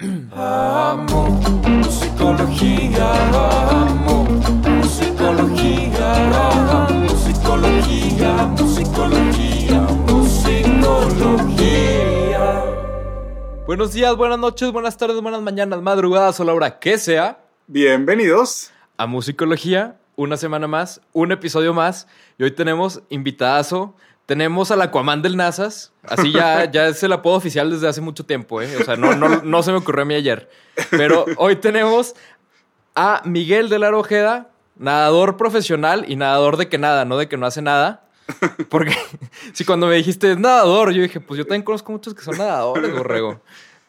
Amo musicología, amo musicología, amo musicología, musicología, musicología. Buenos días, buenas noches, buenas tardes, buenas mañanas, madrugadas o la hora que sea Bienvenidos. a Musicología. Una semana más, un episodio más. Y hoy tenemos invitadazo. Tenemos al Aquaman del NASAS. Así ya, ya es el apodo oficial desde hace mucho tiempo, ¿eh? O sea, no, no, no se me ocurrió a mí ayer. Pero hoy tenemos a Miguel de la Ojeda, nadador profesional y nadador de que nada, no de que no hace nada. Porque si cuando me dijiste es nadador, yo dije, pues yo también conozco muchos que son nadadores, borrego.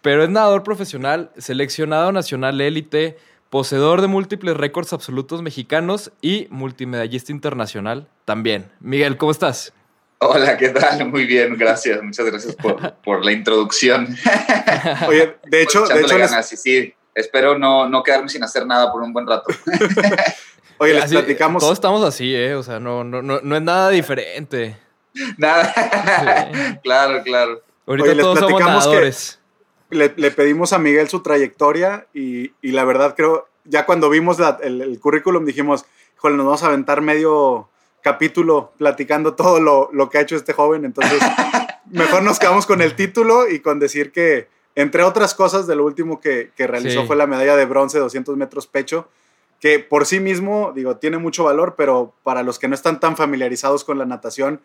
Pero es nadador profesional, seleccionado nacional élite, poseedor de múltiples récords absolutos mexicanos y multimedallista internacional también. Miguel, ¿cómo estás? Hola, ¿qué tal? Muy bien, gracias. Muchas gracias por, por la introducción. Oye, de hecho, de hecho les, sí, espero no, no quedarme sin hacer nada por un buen rato. oye, les Así- platicamos. Todos estamos así, ¿eh? O sea, no, no, no, no es nada diferente. Nada. Sí. claro, claro. Ahorita Oye, les todos somos platicamos que-. Le, le pedimos a Miguel su trayectoria y, y la verdad creo, ya cuando vimos la- el, el currículum dijimos, híjole, nos vamos a aventar medio capítulo platicando todo lo, lo que ha hecho este joven. Entonces, mejor nos quedamos con el título y con decir que, entre otras cosas, de lo último que, que realizó Sí. fue la medalla de bronce 200 metros pecho, que por sí mismo, digo, tiene mucho valor, pero para los que no están tan familiarizados con la natación,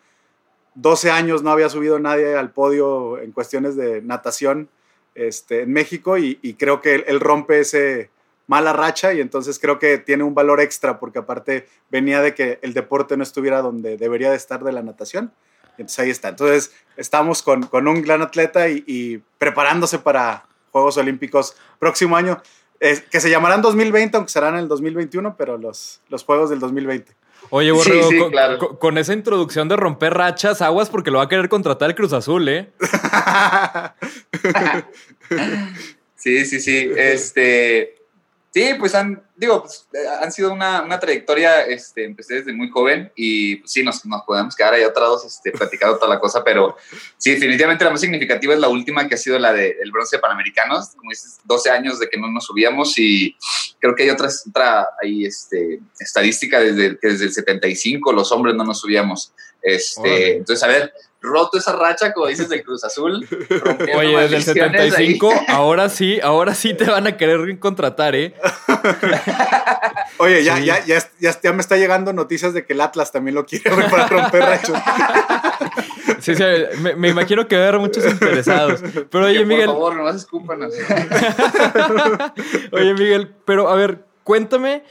12 años no había subido nadie al podio en cuestiones de natación este, en México y, y creo que él, él rompe ese mala racha y entonces creo que tiene un valor extra porque aparte venía de que el deporte no estuviera donde debería de estar de la natación. Entonces ahí está. Entonces estamos con, con un gran atleta y, y preparándose para Juegos Olímpicos próximo año, eh, que se llamarán 2020, aunque serán en el 2021, pero los, los Juegos del 2020. Oye, Sí, Borrego, sí, con, claro. con- con esa introducción de romper rachas, aguas porque lo va a querer contratar el Cruz Azul, ¿eh? Sí, sí, sí. Este, sí, pues han, digo, pues, eh, han sido una, una trayectoria, este, empecé desde muy joven y pues, sí, nos, nos podemos quedar ahí atrás, este, platicando toda la cosa, pero sí, definitivamente la más significativa es la última que ha sido la del bronce de Panamericanos, como dices, 12 años de que no nos subíamos y creo que hay otras, otra ahí, este, estadística desde, que desde el 75 los hombres no nos subíamos. Este, entonces, a ver, roto esa racha, como dices, del Cruz Azul. Oye, desde el maldiciones ahí. 75, ahora sí, ahora sí te van a querer contratar, ¿eh? Oye, ya, Sí. ya, ya, ya, ya me está llegando noticias de que el Atlas también lo quiere para romper rachos. Sí, sí, me, me imagino que va a haber muchos interesados. Pero oye, Miguel, Por favor, nomás escúpanos. oye, Miguel, pero a ver, cuéntame,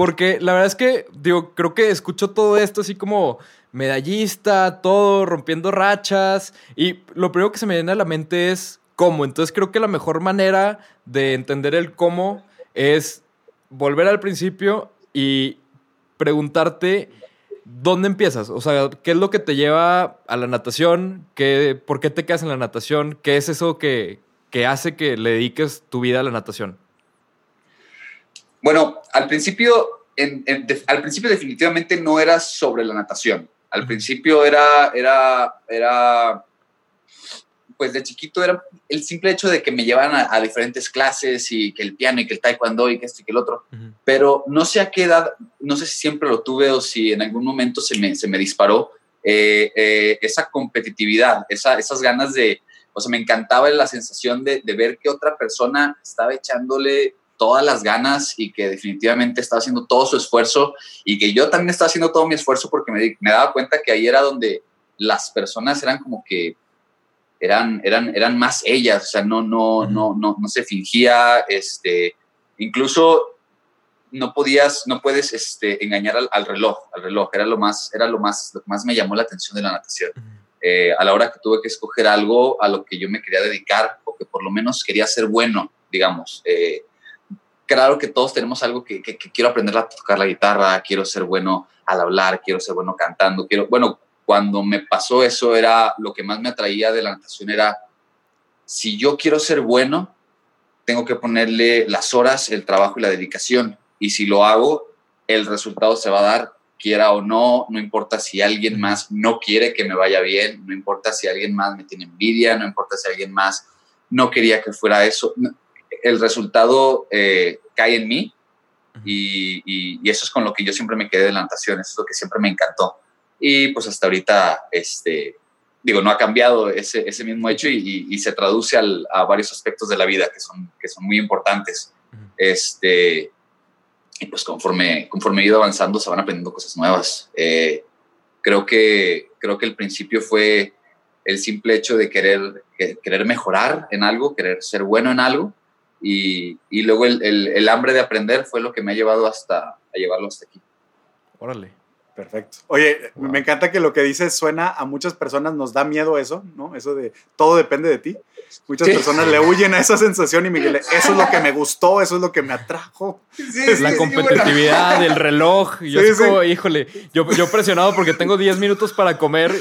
porque la verdad es que, digo, creo que escucho todo esto así como medallista, todo, rompiendo rachas, y lo primero que se me viene a la mente es cómo. Entonces creo que la mejor manera de entender el cómo es volver al principio y preguntarte dónde empiezas. O sea, ¿qué es lo que te lleva a la natación? ¿Qué, ¿Por qué te quedas en la natación? ¿Qué es eso que, que hace que le dediques tu vida a la natación? Bueno, al principio, en- en- de- al principio definitivamente no era sobre la natación. Al principio era, era, era, pues de chiquito era el simple hecho de que me llevaban a, a diferentes clases y que el piano y que el taekwondo y que este y que el otro. pero no sé a qué edad, no sé si siempre lo tuve o si en algún momento se me, se me disparó eh, eh, esa competitividad, esa, esas ganas de, o sea, me encantaba la sensación de, de ver que otra persona estaba echándole todas las ganas y que definitivamente estaba haciendo todo su esfuerzo y que yo también estaba haciendo todo mi esfuerzo porque me, me daba cuenta que ahí era donde las personas eran como que eran, eran, eran más ellas, o sea, no, no, Ujú. no, no, no se fingía, este, incluso no podías, no puedes este, engañar al, al reloj, al reloj, era lo más, era lo más, lo que más me llamó la atención de la natación. Eh, a la hora que tuve que escoger algo a lo que yo me quería dedicar, o que por lo menos quería ser bueno, digamos. Eh, claro que todos tenemos algo que, que- que quiero aprender a tocar la guitarra, quiero ser bueno al hablar, quiero ser bueno cantando, quiero, bueno, cuando me pasó eso era lo que más me atraía de la natación era si yo quiero ser bueno, tengo que ponerle las horas, el trabajo y la dedicación. Y si lo hago, el resultado se va a dar, quiera o no, no importa si alguien más no quiere que me vaya bien, no importa si alguien más me tiene envidia, no importa si alguien más no quería que fuera eso. No- el resultado eh, cae en mí y, y, y, eso es con lo que yo siempre me quedé de la natación, eso es lo que siempre me encantó. Y pues hasta ahorita, este, digo, no ha cambiado ese, ese mismo hecho y, y se traduce al, a varios aspectos de la vida que son, que son muy importantes. Este, y pues conforme, conforme he ido avanzando se van aprendiendo cosas nuevas. Eh, creo, que, creo que el principio fue el simple hecho de querer, querer mejorar en algo, querer ser bueno en algo y, y luego el, el, el, hambre de aprender fue lo que me ha llevado hasta a llevarlo hasta aquí. Órale. Perfecto. Oye, wow. me encanta que lo que dices suena a muchas personas, nos da miedo eso, ¿no? Eso de todo depende de ti. Muchas sí. personas le huyen a esa sensación y Miguel, eso es lo que me gustó, eso es lo que me atrajo. Sí, es la competitividad, bueno. el reloj. Yo sí, como, híjole, yo, yo presionado porque tengo 10 minutos para comer.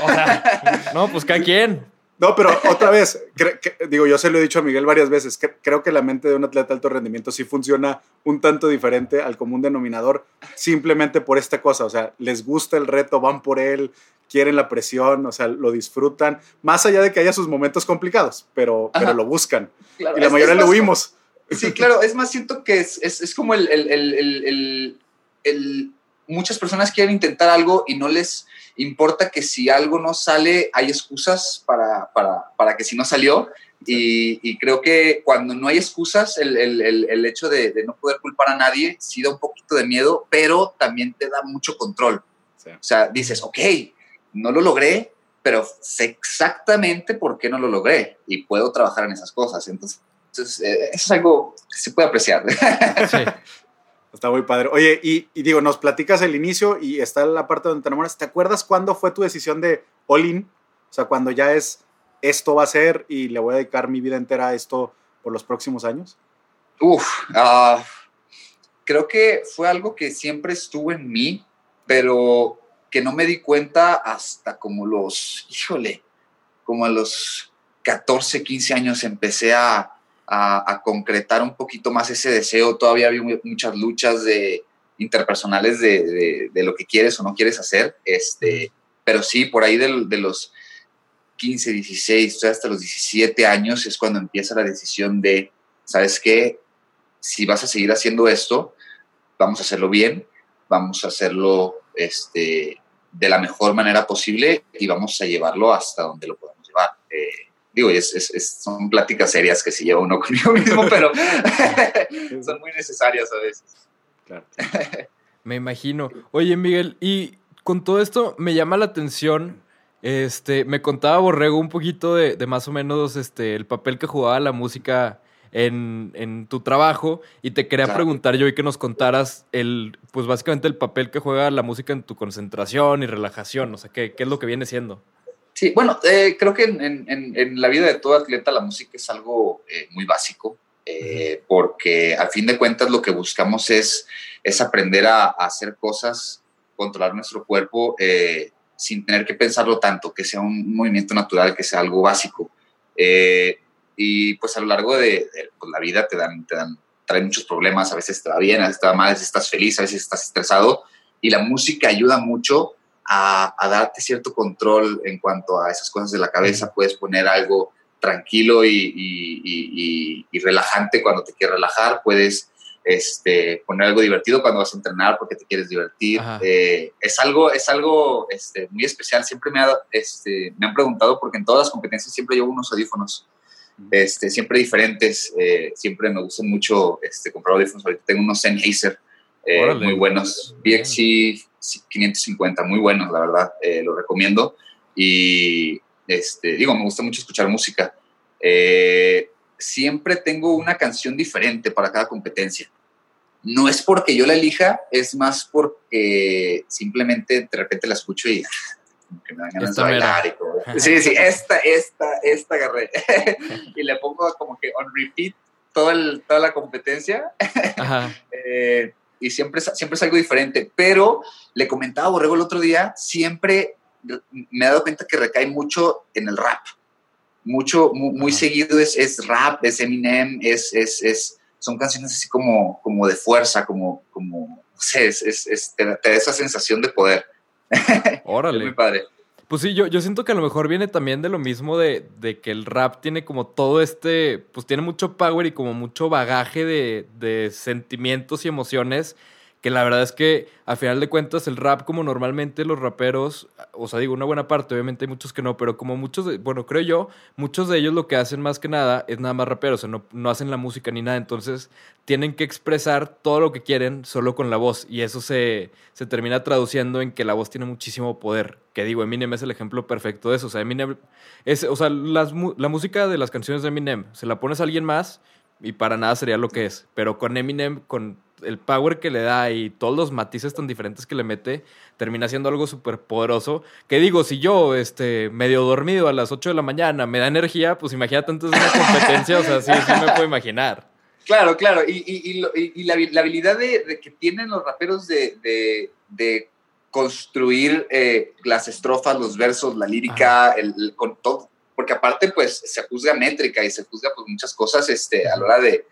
O sea, no, pues cada quien. No, pero otra vez, digo, yo se lo he dicho a Miguel varias veces, que, creo que la mente de un atleta de alto rendimiento sí funciona un tanto diferente al común denominador, simplemente por esta cosa, o sea, les gusta el reto, van por él, quieren la presión, o sea, lo disfrutan, más allá de que haya sus momentos complicados, pero, pero lo buscan. Claro, y la es, mayoría es le huimos. Sí, claro, es más, siento que es, es, es como el, el, el, el, muchas personas quieren intentar algo y no les importa que si algo no sale, hay excusas para, para, para que si no salió. Y, y, creo que cuando no hay excusas, el, el, el hecho de, de, no poder culpar a nadie sí da un poquito de miedo, pero también te da mucho control. Sí. O sea, dices, ok, no lo logré, pero sé exactamente por qué no lo logré y puedo trabajar en esas cosas. Entonces, entonces eh, eso es algo que se puede apreciar. Sí. Está muy padre. Oye, y, y, digo, nos platicas el inicio y está la parte donde te enamoras. ¿Te acuerdas cuándo fue tu decisión de all in? O sea, cuando ya es esto va a ser y le voy a dedicar mi vida entera a esto por los próximos años. Uf, uh, creo que fue algo que siempre estuvo en mí, pero que no me di cuenta hasta como los, híjole, como a los 14, 15 años empecé a, a, concretar un poquito más ese deseo. Todavía había muchas luchas de, interpersonales de, de, lo que quieres o no quieres hacer. Este, pero sí, por ahí de, de los 15, 16, hasta los 17 años es cuando empieza la decisión de, ¿sabes qué? Si vas a seguir haciendo esto, vamos a hacerlo bien, vamos a hacerlo este, de la mejor manera posible y vamos a llevarlo hasta donde lo podamos llevar. Eh, digo, es, es, es, son pláticas serias que se lleva uno conmigo mismo, pero son muy necesarias a veces. Claro. me imagino. Oye, Miguel, y con todo esto me llama la atención. Este, me contaba Borrego un poquito de, de más o menos este, el papel que jugaba la música en, en, tu trabajo y te quería claro. preguntar yo y que nos contaras el, pues básicamente el papel que juega la música en tu concentración y relajación, o sea, ¿qué, qué es lo que viene siendo? Sí, bueno, eh, creo que en, en, en, la vida de todo atleta la música es algo eh, muy básico, eh, porque al fin de cuentas lo que buscamos es, es aprender a, a hacer cosas, controlar nuestro cuerpo sin tener que pensarlo tanto, que sea un movimiento natural, que sea algo básico. Y pues a lo largo de, de pues, la vida te dan, te dan, traen muchos problemas, a veces te va bien, a veces te va mal, a veces estás feliz, a veces estás estresado, y la música ayuda mucho a, a, darte cierto control en cuanto a esas cosas de la cabeza. Puedes poner algo tranquilo y, y, y, y relajante cuando te quieres relajar. Puedes este, poner algo divertido cuando vas a entrenar porque te quieres divertir. Eh, es algo, es algo este, muy especial. Siempre me, ha, este, me han preguntado porque en todas las competencias siempre llevo unos audífonos. Este, siempre diferentes, eh, siempre me gustan mucho este, comprar audífonos. Ahorita tengo unos Sennheiser eh, muy buenos, BXC 550, muy buenos, la verdad, eh, lo recomiendo. Y este, digo, me gusta mucho escuchar música. Eh, siempre tengo una canción diferente para cada competencia. No es porque yo la elija, es más porque simplemente de repente la escucho y que me dan ganas de bailar y todo. Sí, sí, esta, esta, esta agarré. y le pongo como que on repeat todo el, toda la competencia. eh, y siempre, siempre es algo diferente. Pero le comentaba a Borrego el otro día, siempre me he dado cuenta que recae mucho en el rap. Mucho, muy, muy seguido es, es, rap, es Eminem, es, es, es, son canciones así como, como de fuerza, como, como no sé, es, es, te, te da esa sensación de poder. Órale. es muy padre. Pues sí, yo, yo siento que a lo mejor viene también de lo mismo de, de que el rap tiene como todo este, pues tiene mucho power y como mucho bagaje de, de sentimientos y emociones que la verdad es que a final de cuentas el rap como normalmente los raperos, o sea, digo una buena parte, obviamente hay muchos que no, pero como muchos, de, bueno, creo yo, muchos de ellos lo que hacen más que nada es nada más raperos, o sea, no, no hacen la música ni nada, entonces tienen que expresar todo lo que quieren solo con la voz. Y eso se, se termina traduciendo en que la voz tiene muchísimo poder, que digo, Eminem es el ejemplo perfecto de eso, o sea, Eminem es, o sea, las, la música de las canciones de Eminem, se la pones a alguien más y para nada sería lo que es, pero con Eminem, con el power que le da y todos los matices tan diferentes que le mete, termina siendo algo súper poderoso. Que digo, si yo, este, medio dormido a las 8 de la mañana, me da energía, pues imagínate antes de una competencia, o sea, sí, sí me puedo imaginar. Claro, claro, y, y, y, y la, la, habilidad de, de, que tienen los raperos de, de, de construir eh, las estrofas, los versos, la lírica, el, el, con todo, porque aparte, pues, se juzga métrica y se juzga pues, muchas cosas este, a la hora de,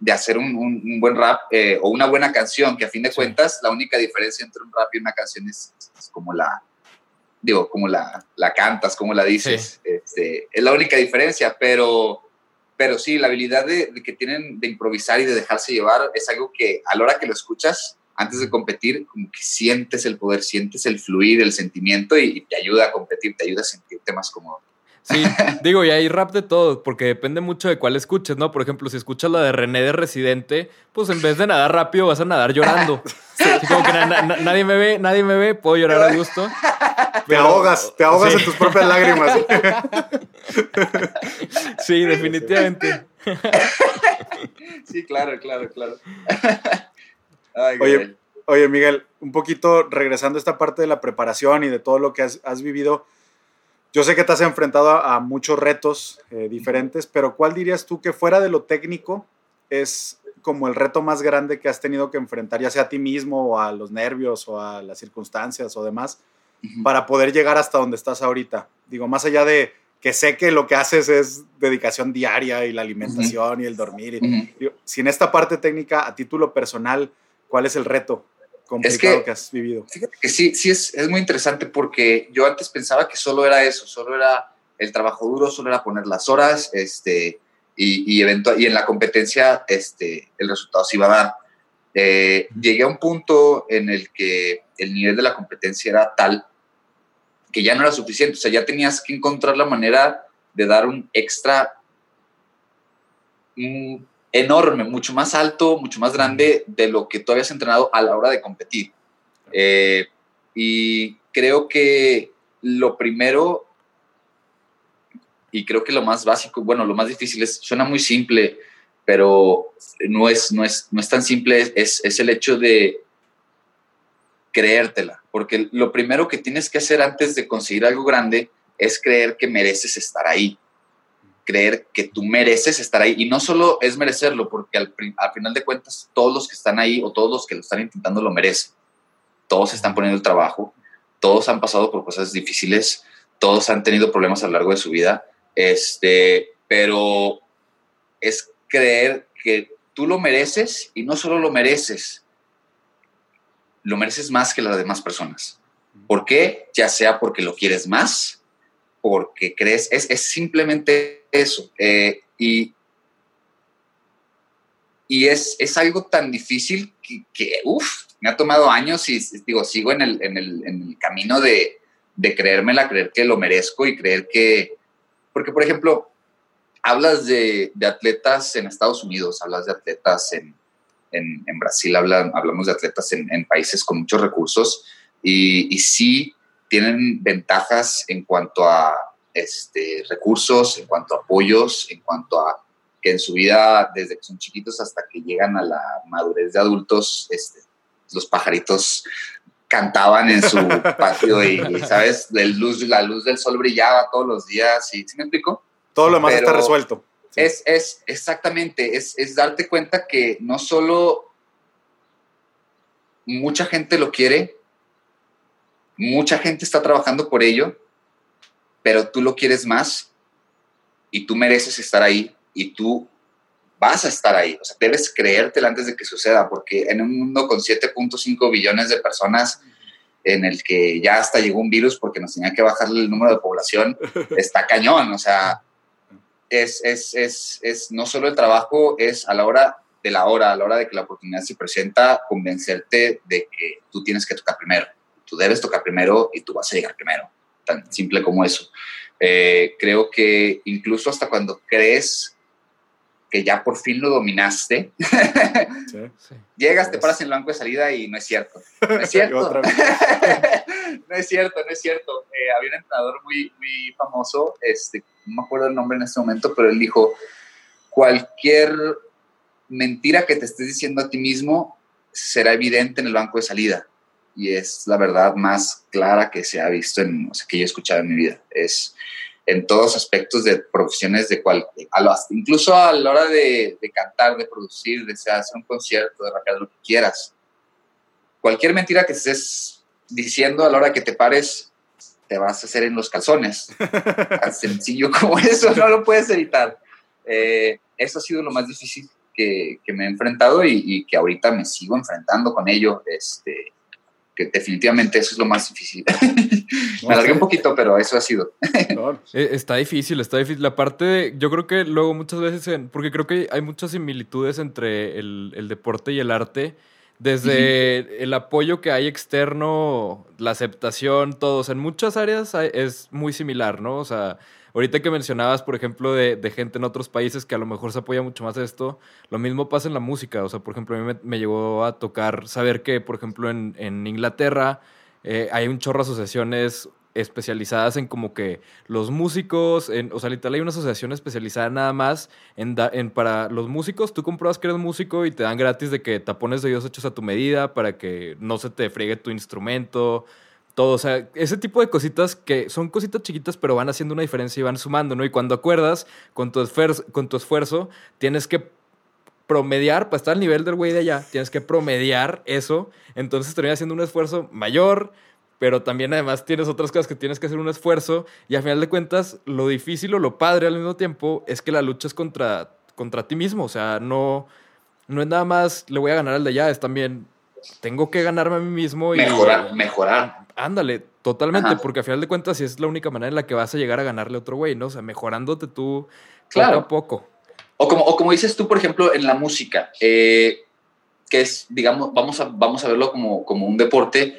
de hacer un, un, un buen rap eh, o una buena canción, que a fin de cuentas la única diferencia entre un rap y una canción es, es como la, digo, como la, la cantas, como la dices, sí. este, es la única diferencia, pero, pero sí, la habilidad de, de, que tienen de improvisar y de dejarse llevar es algo que a la hora que lo escuchas, antes de competir, como que sientes el poder, sientes el fluir, el sentimiento y, y te ayuda a competir, te ayuda a sentirte más cómodo. Sí, digo, y hay rap de todo, porque depende mucho de cuál escuches, ¿no? Por ejemplo, si escuchas la de René de Residente, pues en vez de nadar rápido vas a nadar llorando. Sí. Así como que na na nadie me ve, nadie me ve, puedo llorar a gusto. Pero, te ahogas, te ahogas sí. en tus propias lágrimas. Sí, definitivamente. Sí, claro, claro, claro. Ay, oye, oye, Miguel, un poquito regresando a esta parte de la preparación y de todo lo que has, has vivido. Yo sé que te has enfrentado a, a muchos retos eh, diferentes, pero ¿cuál dirías tú que fuera de lo técnico es como el reto más grande que has tenido que enfrentar, ya sea a ti mismo o a los nervios o a las circunstancias o demás, uh -huh. para poder llegar hasta donde estás ahorita? Digo, más allá de que sé que lo que haces es dedicación diaria y la alimentación uh -huh. y el dormir. Uh -huh. digo, si en esta parte técnica, a título personal, ¿cuál es el reto complicado es que, que, has vivido. Fíjate que sí, sí es, es, muy interesante porque yo antes pensaba que solo era eso, solo era el trabajo duro, solo era poner las horas, este, y, y, y en la competencia este, el resultado se iba a dar. Eh, llegué a un punto en el que el nivel de la competencia era tal que ya no era suficiente, o sea, ya tenías que encontrar la manera de dar un extra, un, enorme, mucho más alto, mucho más grande de lo que tú habías entrenado a la hora de competir. Eh, y creo que lo primero, y creo que lo más básico, bueno, lo más difícil es, suena muy simple, pero no es, no es, no es tan simple, es, es el hecho de creértela, porque lo primero que tienes que hacer antes de conseguir algo grande es creer que mereces estar ahí creer que tú mereces estar ahí. Y no solo es merecerlo, porque al, al, final de cuentas todos los que están ahí o todos los que lo están intentando lo merecen. Todos están poniendo el trabajo, todos han pasado por cosas difíciles, todos han tenido problemas a lo largo de su vida, este, pero es creer que tú lo mereces y no solo lo mereces, lo mereces más que las demás personas. ¿Por qué? Ya sea porque lo quieres más, porque crees, es, es simplemente eso. Eh, y y es, es, algo tan difícil que, que uff, me ha tomado años y digo, sigo en el, en el, en el camino de, de creérmela, creer que lo merezco y creer que, porque por ejemplo, hablas de, de atletas en Estados Unidos, hablas de atletas en, en, Brasil, hablan, hablamos de atletas en, países con muchos recursos y, y sí tienen ventajas en cuanto a este, recursos, en cuanto a apoyos, en cuanto a que en su vida, desde que son chiquitos hasta que llegan a la madurez de adultos, este, los pajaritos cantaban en su patio y, ¿sabes? Luz, la luz del sol brillaba todos los días. ¿Sí, ¿sí me explico? Todo lo demás Pero está resuelto. Sí. Es, es exactamente, es, es darte cuenta que no solo mucha gente lo quiere, mucha gente está trabajando por ello, pero tú lo quieres más y tú mereces estar ahí y tú vas a estar ahí. O sea, debes creértela antes de que suceda, porque en un mundo con 7.5 billones de personas, en el que ya hasta llegó un virus porque nos tenía que bajarle el número de población, está cañón, o sea, es, es, es, es no solo el trabajo, es a la hora de la hora, a la hora de que la oportunidad se presenta, convencerte de que tú tienes que tocar primero, tú debes tocar primero y tú vas a llegar primero, tan simple como eso. Eh, creo que incluso hasta cuando crees que ya por fin lo dominaste, Sí. llegas, te paras en el banco de salida y no es cierto. No es cierto. Otra vez. no es cierto, no es cierto. Eh, había un entrenador muy, muy famoso, este, no me acuerdo el nombre en este momento, pero él dijo, cualquier mentira que te estés diciendo a ti mismo será evidente en el banco de salida. Y es la verdad más clara que se ha visto en, o sea, que yo he escuchado en mi vida. Es en todos aspectos de profesiones de cual, a lo- incluso a la hora de, de cantar, de producir, de hacer un concierto, de rapear, lo que quieras. Cualquier mentira que estés diciendo a la hora que te pares, te vas a hacer en los calzones. Tan sencillo como eso, no lo puedes evitar. Eh, eso ha sido lo más difícil que, que me he enfrentado y, y que ahorita me sigo enfrentando con ello. Este, que definitivamente eso es lo más difícil. me alargué un poquito, pero eso ha sido. Eh, Está difícil, está difícil. La parte de, yo creo que luego muchas veces, en- porque creo que hay muchas similitudes entre el, el deporte y el arte, desde el apoyo que hay externo, la aceptación, todos, en muchas áreas hay- es muy similar, ¿no? O sea, ahorita que mencionabas, por ejemplo, de, de gente en otros países que a lo mejor se apoya mucho más a esto, lo mismo pasa en la música. O sea, por ejemplo, a mí me, me llegó a tocar saber que, por ejemplo, en, en Inglaterra eh, hay un chorro de asociaciones especializadas en como que los músicos, en, o sea, literal hay una asociación especializada nada más en, en para los músicos, tú compruebas que eres músico y te dan gratis de que tapones de oídos hechos a tu medida para que no se te friegue tu instrumento, todo, o sea, ese tipo de cositas que son cositas chiquitas pero van haciendo una diferencia y van sumando, ¿no? Y cuando acuerdas con tu, esfuerzo, con tu esfuerzo, tienes que promediar, para estar al nivel del güey de allá, tienes que promediar eso, entonces terminas haciendo un esfuerzo mayor, pero también además tienes otras cosas que tienes que hacer un esfuerzo. Y al final de cuentas lo difícil o lo padre al mismo tiempo es que la lucha es contra, contra ti mismo, o sea, no, no es nada más le voy a ganar al de allá, es también tengo que ganarme a mí mismo y Mejorar, mejorar. ándale, totalmente, Ajá. porque al final de cuentas es la única manera en la que vas a llegar a ganarle a otro güey, ¿no? O sea, mejorándote tú Claro. poco a poco. O como, o como dices tú, por ejemplo, en la música, eh, que es, digamos, vamos a, vamos a verlo como, como un deporte.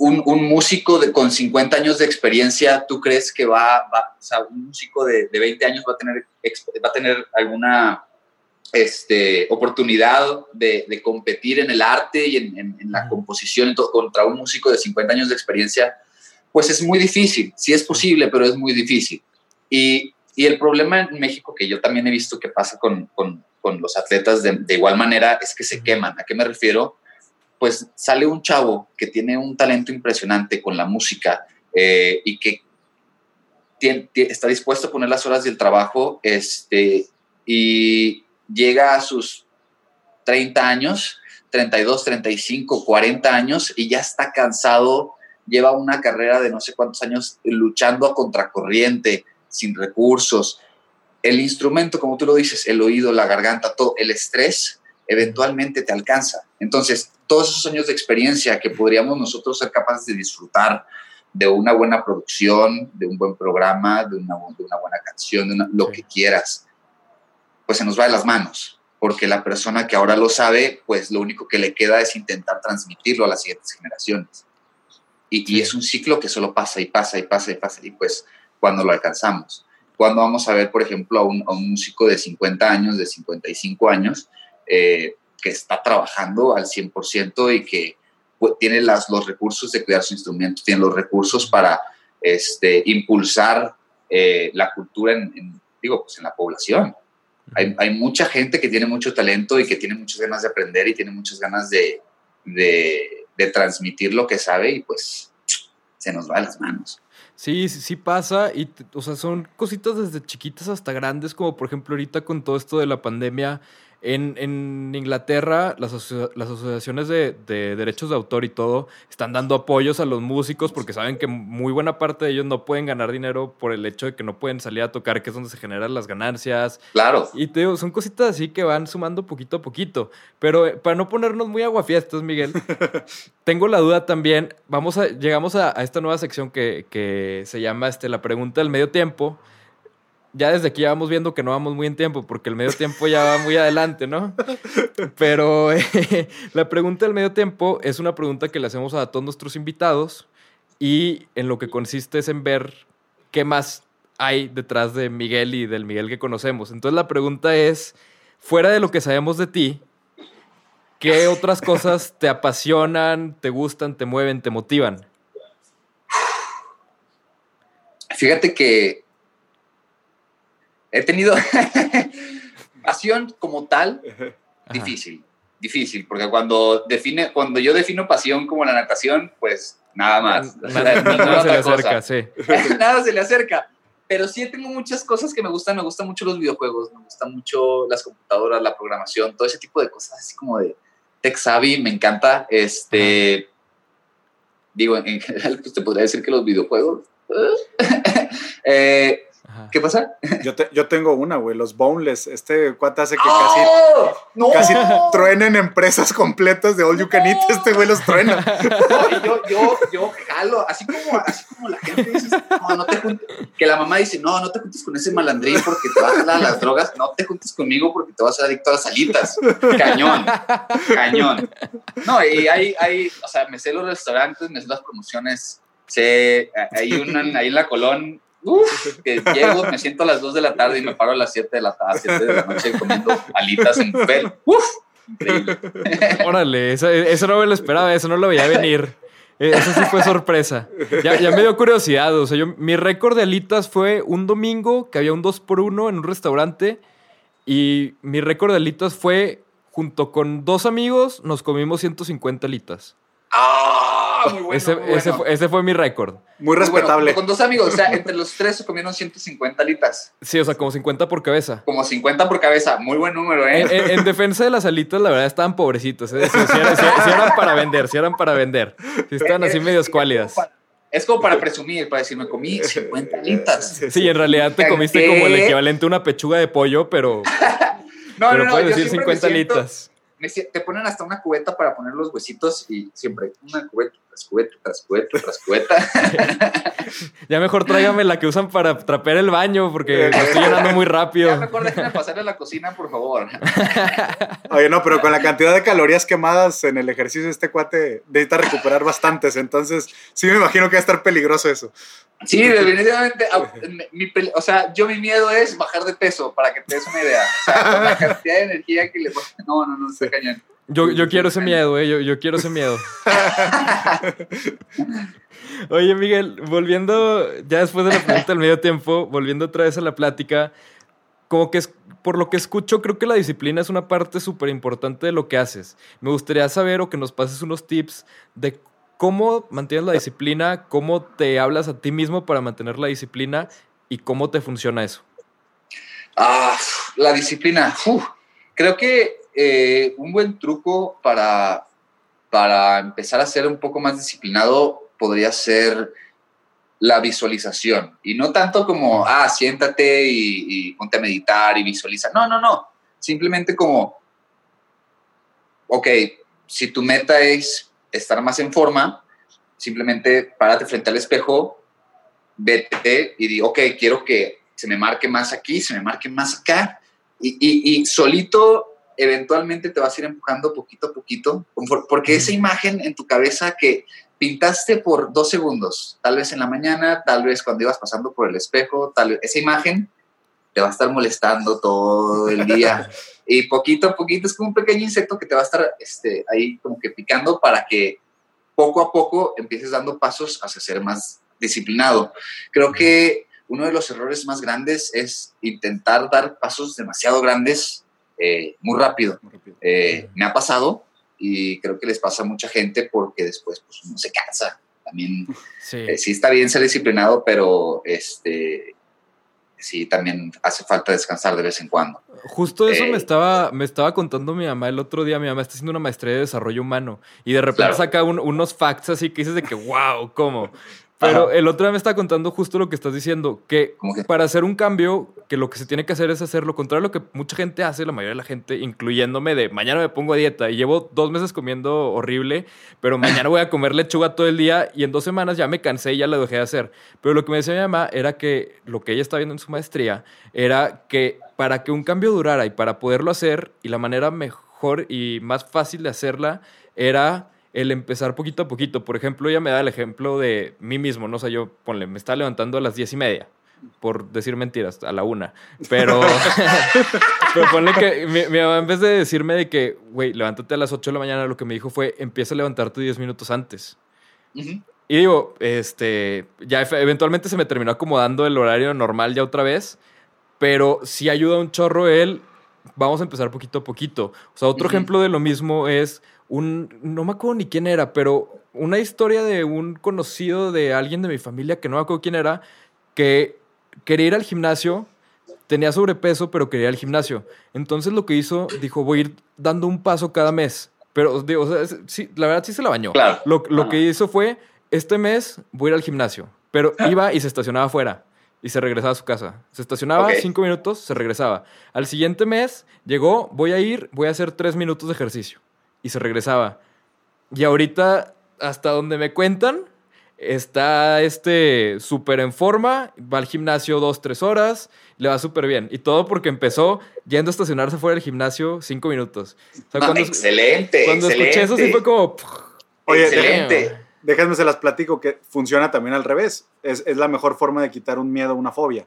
Un, un músico de, con 50 años de experiencia, ¿tú crees que va, va o sea, un músico de, de 20 años va a tener, va a tener alguna este, oportunidad de, de competir en el arte y en, en- en la composición contra un músico de 50 años de experiencia? Pues es muy difícil, sí es posible, pero es muy difícil. Y, y el problema en México, que yo también he visto que pasa con, con- con los atletas de, de igual manera, es que se queman. ¿A qué me refiero? Pues sale un chavo que tiene un talento impresionante con la música eh, y que tien- tie- está dispuesto a poner las horas del trabajo este, y llega a sus 30 años, 32, 35, 40 años y ya está cansado, lleva una carrera de no sé cuántos años luchando a contracorriente, sin recursos. El instrumento, como tú lo dices, el oído, la garganta, todo, el estrés, eventualmente te alcanza. Entonces, todos esos años de experiencia que podríamos nosotros ser capaces de disfrutar de una buena producción, de un buen programa, de una, de una buena canción, de una- lo Sí. que quieras, pues se nos va de las manos, porque la persona que ahora lo sabe, pues lo único que le queda es intentar transmitirlo a las siguientes generaciones. Y, y Sí. es un ciclo que solo pasa y pasa y pasa y pasa, y pues cuando lo alcanzamos. Cuando vamos a ver, por ejemplo, a un, a un músico de 50 años, de 55 años, eh, que está trabajando al 100% y que pues, tiene las, los recursos de cuidar su instrumento, tiene los recursos para este, impulsar eh, la cultura en, en, digo, pues en la población. Hay, hay, mucha gente que tiene mucho talento y que tiene muchas ganas de aprender y tiene muchas ganas de, transmitir lo que sabe y pues se nos va de las manos. Sí, sí, sí pasa y, o sea, son cositas desde chiquitas hasta grandes, como por ejemplo ahorita con todo esto de la pandemia, En, en Inglaterra, las, asocia- las asociaciones de, de derechos de autor y todo están dando apoyos a los músicos porque saben que muy buena parte de ellos no pueden ganar dinero por el hecho de que no pueden salir a tocar, que es donde se generan las ganancias. Claro. Y te digo, son cositas así que van sumando poquito a poquito. Pero eh, para no ponernos muy aguafiestas, Miguel, tengo la duda también. Vamos a, llegamos a, a esta nueva sección que, que se llama este, la pregunta del medio tiempo. Ya desde aquí vamos viendo que no vamos muy en tiempo, porque el medio tiempo ya va muy adelante, ¿no? Pero la pregunta del medio tiempo es una pregunta que le hacemos a todos nuestros invitados y en lo que consiste es en ver qué más hay detrás de Miguel y del Miguel que conocemos. Entonces la pregunta es, fuera de lo que sabemos de ti, ¿qué otras cosas te apasionan, te gustan, te mueven, te motivan? Fíjate que he tenido pasión como tal, Ajá. difícil, difícil, porque cuando define, cuando yo defino pasión como la natación, pues nada más. Nada, se le acerca, sí. nada se le acerca. Pero sí tengo muchas cosas que me gustan. Me gustan mucho los videojuegos, me gustan mucho las computadoras, la programación, todo ese tipo de cosas, así como de tech savvy, me encanta. Este, digo, en general, pues te podría decir que los videojuegos. Eh, Ajá. ¿Qué pasa? Yo, te- yo tengo una, güey, los boneless. Este cuate hace que casi, ¡Oh! ¡No! casi truenen empresas completas de all you can eat. Este güey los truena. No, yo, yo, yo jalo, así como, así como la gente dice, no, no te juntes, que la mamá dice, no, no te juntes con ese malandrín porque te va a jalar las drogas, no te juntes conmigo porque te vas a adicto a las alitas. Cañón, cañón. No, y hay, hay, o sea, me sé los restaurantes, me sé las promociones, sé, hay una ahí en la Colón, uf, que llego, me siento a las 2 de la tarde y me paro a las 7 de la tarde, 7 de la noche comiendo alitas en buffet. Uf, increíble. Órale, eso, eso no me lo esperaba, eso no lo veía venir. Eh, Eso sí fue sorpresa. Ya, ya me dio curiosidad. O sea, yo, mi récord de alitas fue un domingo que había un 2 por 1 en un restaurante. Y mi récord de alitas fue, junto con dos amigos, nos comimos 150 alitas. ¡Ah! Muy bueno. ese, muy bueno. ese fue, ese fue mi récord. Muy Muy bueno, respetable. con dos amigos, o sea, entre los tres se comieron 150 alitas, Sí, o sea, como 50 por cabeza. como 50 por cabeza, muy buen número, ¿eh? En, en- en defensa de las alitas, la verdad, estaban pobrecitos. ¿eh? Sí eran, para vender, sí eran para vender. Sí estaban así medio escuálidas. Es como para presumir, para decir, me comí 50 alitas. Sí, en realidad te comiste como el equivalente a una pechuga de pollo, pero, No, pero no, no, puedes yo decir siempre me 50 siento- litas. Te ponen hasta una cubeta para poner los huesitos y siempre una cubeta tras cubeta tras cubeta tras cubeta. Ya mejor tráigame la que usan para trapear el baño, porque lo estoy llenando muy ya rápido. mejor déjenme pasarle a la cocina, por favor. Oye, no, pero con la cantidad de calorías quemadas en el ejercicio, este cuate necesita recuperar bastantes. Entonces, sí me imagino que va a estar peligroso eso. Sí, definitivamente. mi- o sea, yo mi miedo es bajar de peso, para que te des una idea. O sea, con la cantidad de energía que le No, no, no, está cañón. Yo, yo quiero ese miedo, eh, yo, yo quiero ese miedo. Oye, Miguel, volviendo, ya después de la pregunta del medio tiempo, volviendo otra vez a la plática, como que es, por lo que escucho, creo que la disciplina es una parte súper importante de lo que haces. Me gustaría saber o que nos pases unos tips de cómo mantienes la disciplina, cómo te hablas a ti mismo para mantener la disciplina y cómo te funciona eso. Ah, la disciplina. Uf. Creo que eh, un buen truco para, para empezar a ser un poco más disciplinado podría ser la visualización. Y no tanto como, ah, siéntate y, ponte a meditar y visualiza. No, no, no. Simplemente como, ok, si tu meta es estar más en forma, simplemente párate frente al espejo, vete y di, ok, quiero que se me marque más aquí, se me marque más acá. Y solito, eventualmente te vas a ir empujando poquito a poquito, porque esa imagen en tu cabeza que pintaste por dos segundos, tal vez en la mañana, tal vez cuando ibas pasando por el espejo, tal vez esa imagen te va a estar molestando todo el día. y poquito a poquito es como un pequeño insecto que te va a estar este, ahí como que picando para que poco a poco empieces dando pasos hacia ser más disciplinado. Creo que uno de los errores más grandes es intentar dar pasos demasiado grandes eh, muy rápido. Eh, me ha pasado y creo que les pasa a mucha gente porque después pues, uno se cansa. También Sí. eh, sí está bien ser disciplinado, pero este, sí también hace falta descansar de vez en cuando. Justo eso Eh. me estaba, me estaba contando mi mamá el otro día. Mi mamá está haciendo una maestría de desarrollo humano y de repente Claro. saca un- unos facts así que dices de que, wow, ¿cómo? Pero Ajá. el otro día me estaba contando justo lo que estás diciendo, que para hacer un cambio, que lo que se tiene que hacer es hacer lo contrario a lo que mucha gente hace, la mayoría de la gente, incluyéndome de mañana me pongo a dieta y llevo dos meses comiendo horrible, pero mañana voy a comer lechuga todo el día y en dos semanas ya me cansé y ya lo dejé de hacer. Pero lo que me decía mi mamá era que lo que ella está viendo en su maestría era que para que un cambio durara y para poderlo hacer y la manera mejor y más fácil de hacerla era el empezar poquito a poquito. Por ejemplo, ella me da el ejemplo de mí mismo, no o sé, yo, ponle, me estaba levantando a las diez y media, por decir mentiras, a la una. Pero, pero ponle que mi, mi mamá en vez de decirme de que, güey, levántate a las 8 de la mañana, lo que me dijo fue, empieza a levantarte 10 minutos antes. Y digo, este, ya eventualmente se me terminó acomodando el horario normal ya otra vez, pero sí ayuda un chorro él. Vamos a empezar poquito a poquito. O sea, otro ejemplo de lo mismo es un, no me acuerdo ni quién era, pero una historia de un conocido de alguien de mi familia que no me acuerdo quién era, que quería ir al gimnasio, tenía sobrepeso, pero quería ir al gimnasio. Entonces lo que hizo, dijo, voy a ir dando un paso cada mes. Pero, digo, o sea, es- sí, la verdad sí se la bañó. Claro. Lo, lo que hizo fue, este mes voy a ir al gimnasio, pero iba y se estacionaba afuera y se regresaba a su casa. Se estacionaba cinco minutos, se regresaba. Al siguiente mes llegó, voy a ir, voy a hacer tres minutos de ejercicio y se regresaba. Y ahorita, hasta donde me cuentan, está este súper en forma, va al gimnasio dos, tres horas, le va súper bien. Y todo porque empezó yendo a estacionarse fuera del gimnasio cinco minutos. O sea, No, cuando, excelente, cuando excelente. escuché eso sí fue como... Oye, excelente. Déjenme se las platico que funciona también al revés. Es, es la mejor forma de quitar un miedo, una fobia.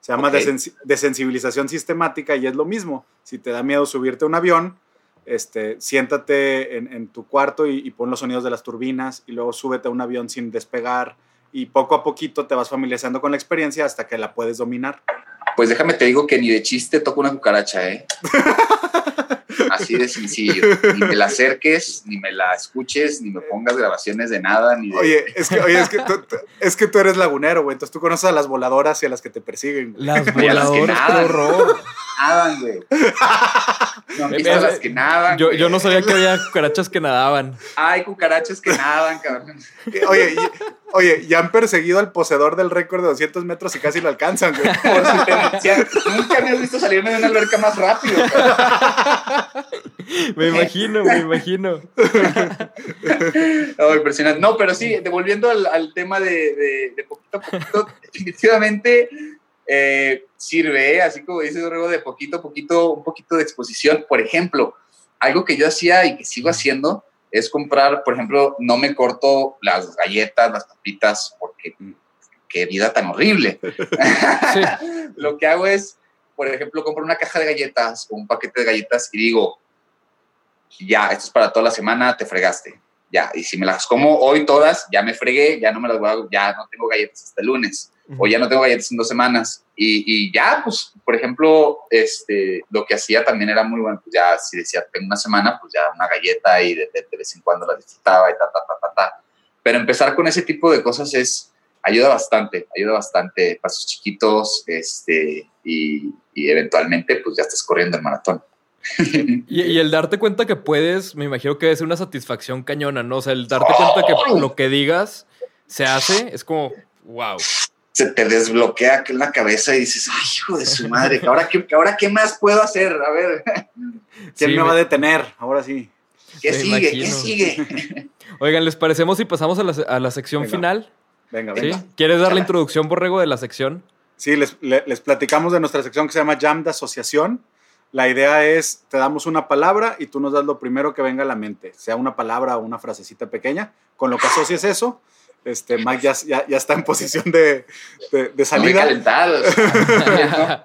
Se llama Ok. desen- desensibilización sistemática y es lo mismo. Si te da miedo subirte a un avión, este, siéntate en, en tu cuarto y, y pon los sonidos de las turbinas y luego súbete a un avión sin despegar y poco a poquito te vas familiarizando con la experiencia hasta que la puedes dominar. Pues déjame te digo que ni de chiste toco una cucaracha, ¿eh? Así de sencillo. Ni me la acerques, ni me la escuches, ni me pongas grabaciones de nada, ni de... Oye, es que, oye, es que, tú, es que tú eres lagunero, güey. Entonces tú conoces a las voladoras y a las que te persiguen. güey. Las que voladoras, qué horror. Nadan, güey. No han visto Eh, las que nadan. Yo, yo no sabía que había cucarachas que nadaban. Hay cucarachas que nadan, cabrón. Oye, y- oye, ya han perseguido al poseedor del récord de 200 metros y casi lo alcanzan, güey. Por su tenacidad. Nunca me has visto salirme de una alberca más rápido. cabrón. Me imagino, me imagino. No, impresionante. No, pero sí, devolviendo al, al tema de, de- de poquito a poquito, definitivamente eh, sirve, ¿eh? así como dice Dorrego, de poquito a poquito, un poquito de exposición. Por ejemplo, algo que yo hacía y que sigo haciendo es comprar, por ejemplo, no me corto las galletas, las papitas, porque qué vida tan horrible. Sí. Lo que hago es, por ejemplo, compro una caja de galletas o un paquete de galletas y digo, ya, esto es para toda la semana, te fregaste. Ya, y si me las como hoy todas, ya me fregué, ya no me las voy a, ya no tengo galletas hasta el lunes, o ya no tengo galletas en dos semanas. Y, y ya, pues, por ejemplo, este, lo que hacía también era muy bueno, pues ya, si decía, tengo una semana, pues ya una galleta y de, de- de vez en cuando la disfrutaba y ta, ta, ta, ta, ta. Pero empezar con ese tipo de cosas es, ayuda bastante, ayuda bastante, pasos chiquitos, este, y, y eventualmente, pues ya estás corriendo el maratón. Y, y el darte cuenta que puedes, me imagino que ser una satisfacción cañona, ¿no? O sea, el darte cuenta que lo que digas se hace, es como, wow. Se te desbloquea en la cabeza y dices, ay, hijo de su madre, ¿ahora qué, ahora qué más puedo hacer? A ver, ¿Quién Sí, me va a detener? Ahora sí. ¿qué Me sigue? ¿Qué imagino. sigue? Oigan, ¿les parecemos si pasamos a la, a la sección Venga. final? Venga, ¿Sí? venga. ¿Quieres dar la introducción, Borrego, de la sección? Sí, les, le- les platicamos de nuestra sección que se llama Jam de Asociación. La idea es, te damos una palabra y tú nos das lo primero que venga a la mente, sea una palabra o una frasecita pequeña, con lo que asocies eso. Este, Mike ya, ya, ya está en posición de, de- de Muy salida. calentados.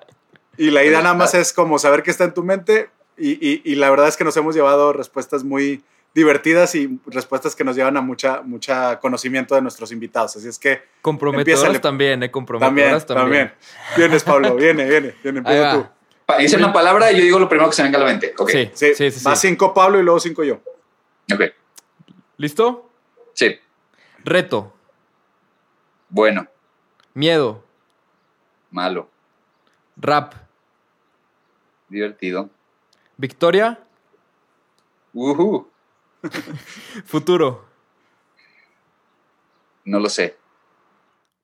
Y la idea nada más es como saber qué está en tu mente y, y- y la verdad es que nos hemos llevado respuestas muy divertidas y respuestas que nos llevan a mucha, mucha conocimiento de nuestros invitados. Así es que Comprometedoras también, ¿eh? también, Comprometedoras también. también. Vienes, Pablo, viene, viene, viene, empieza tú. Dice una palabra y yo digo lo primero que se venga a la mente. Ok. Sí, Sí, sí, sí. va sí. cinco Pablo y luego cinco yo. Ok. ¿Listo? Sí. Reto, Bueno, miedo, malo, Rap. Divertido. Victoria. Ujú. Futuro. No lo sé.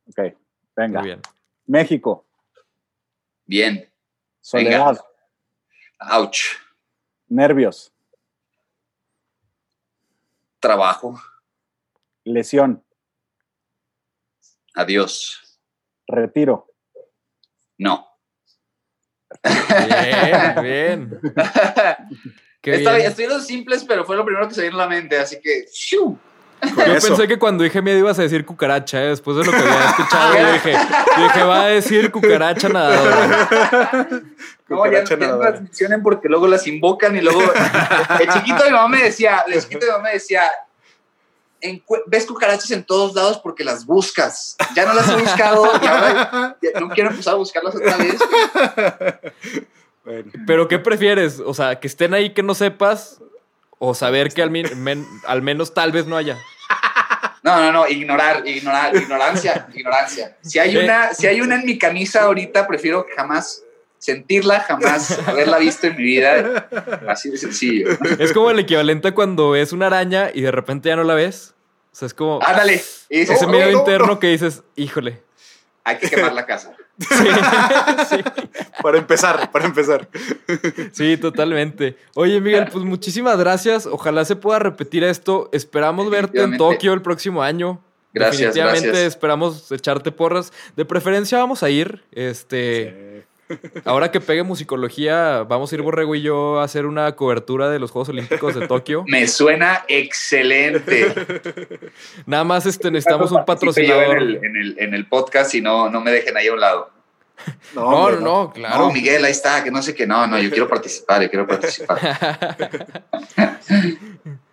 Ok, venga. Muy bien. México, Bien. soledad, Ouch. nervios, Trabajo. Lesión, Adiós. retiro, No. Bien, bien. Qué Está bien. bien, estuvieron simples, pero fue lo primero que se vino a la mente, así que. Yo eso. pensé que cuando dije miedo ibas a decir cucaracha, ¿eh? después de lo que había escuchado. yo dije, dije, va a decir cucaracha nadadora. No, ya, Cucaracha ya no las mencionen porque luego las invocan y luego. El chiquito de mi mamá me decía, el chiquito de mi mamá me decía. "Encue- ves cucarachas en todos lados porque las buscas. Ya no las he buscado y ahora ya no quiero empezar a buscarlas otra vez. Bueno, Pero ¿qué prefieres? O sea, que estén ahí que no sepas o saber que al, min- men- al menos tal vez no haya. No, no, no, ignorar, ignorar, ignorancia, ignorancia. Si hay Eh. una, si hay una en mi camisa ahorita, prefiero jamás sentirla, jamás haberla visto en mi vida. Así de sencillo. Es como el equivalente a cuando ves una araña y de repente ya no la ves. O sea, es como Ándale. Ese "Oh, miedo no, interno no". que dices, híjole. Hay que quemar la casa. Sí, sí. para empezar, para empezar. Sí, totalmente. Oye, Miguel, pues muchísimas gracias. Ojalá se pueda repetir esto. Esperamos verte en. Tokio el próximo año. Gracias, Definitivamente gracias. esperamos echarte porras. De preferencia vamos a ir. Este, ahora que pegue musicología, vamos a ir Borrego y yo a hacer una cobertura de los Juegos Olímpicos de Tokio. Me suena excelente. Nada más este, necesitamos un patrocinador. En el, en, el, en el podcast y no, no me dejen ahí a un lado. No, hombre, no, no, claro. No, Miguel, ahí está, que no sé qué. No, no, yo quiero participar, yo quiero participar.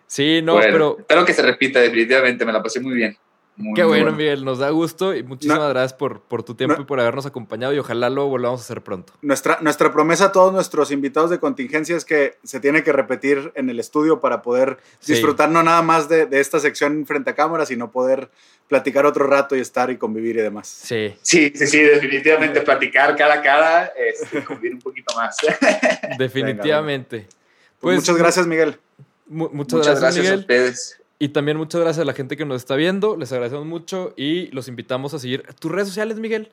Sí, no, Bueno, pero Espero que se repita, definitivamente. Me la pasé muy bien. Muy, qué muy bueno, Miguel. Nos da gusto y muchísimas No. gracias por, por tu tiempo No. y por habernos acompañado y ojalá lo volvamos a hacer pronto. Nuestra, nuestra promesa a todos nuestros invitados de contingencia es que se tiene que repetir en el estudio para poder Sí. disfrutar no nada más de, de esta sección frente a cámara, sino poder platicar otro rato y estar y convivir y demás. Sí, Sí, sí, sí, definitivamente platicar cara a cara, este, convivir un poquito más. definitivamente. Pues, Pues, muchas gracias, Miguel. mu- muchas, Muchas gracias, gracias a ustedes. Y también muchas gracias a la gente que nos está viendo. Les agradecemos mucho y los invitamos a seguir tus redes sociales, Miguel.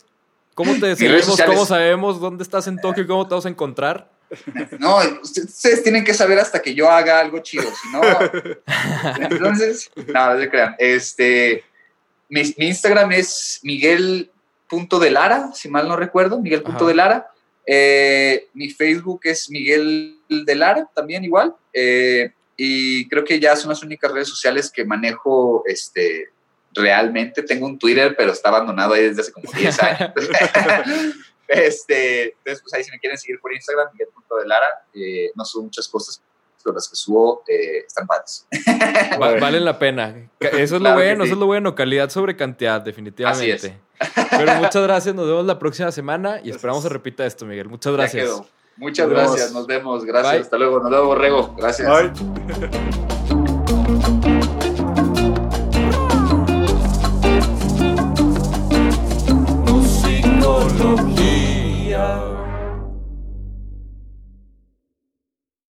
¿Cómo te seguimos? ¿Cómo sabemos dónde estás en Tokio? ¿Cómo te vamos a encontrar? No, usted- ustedes tienen que saber hasta que yo haga algo chido, si no. Entonces, no, no se crean. Este, mi, mi Instagram es miguel.delara, si mal no recuerdo, miguel.delara. Eh, mi Facebook es Miguel de Lara, también igual. Eh, y creo que ya son las únicas redes sociales que manejo este, realmente. Tengo un Twitter, pero está abandonado ahí desde hace como 10 años. este, entonces, pues ahí si me quieren seguir por Instagram, Miguel.delara. Eh, no subo muchas cosas, pero las que subo eh, están padres. Va- valen la pena. Eso es lo Claro que bueno, sí. eso es lo bueno. Calidad sobre cantidad, definitivamente. Así es. Pero muchas gracias. Nos vemos la próxima semana y esperamos se repita esto, Miguel. Muchas Ya gracias. Muchas Nos vemos. gracias, nos vemos. Gracias, Bye. hasta luego. Nos vemos, Borrego. Gracias.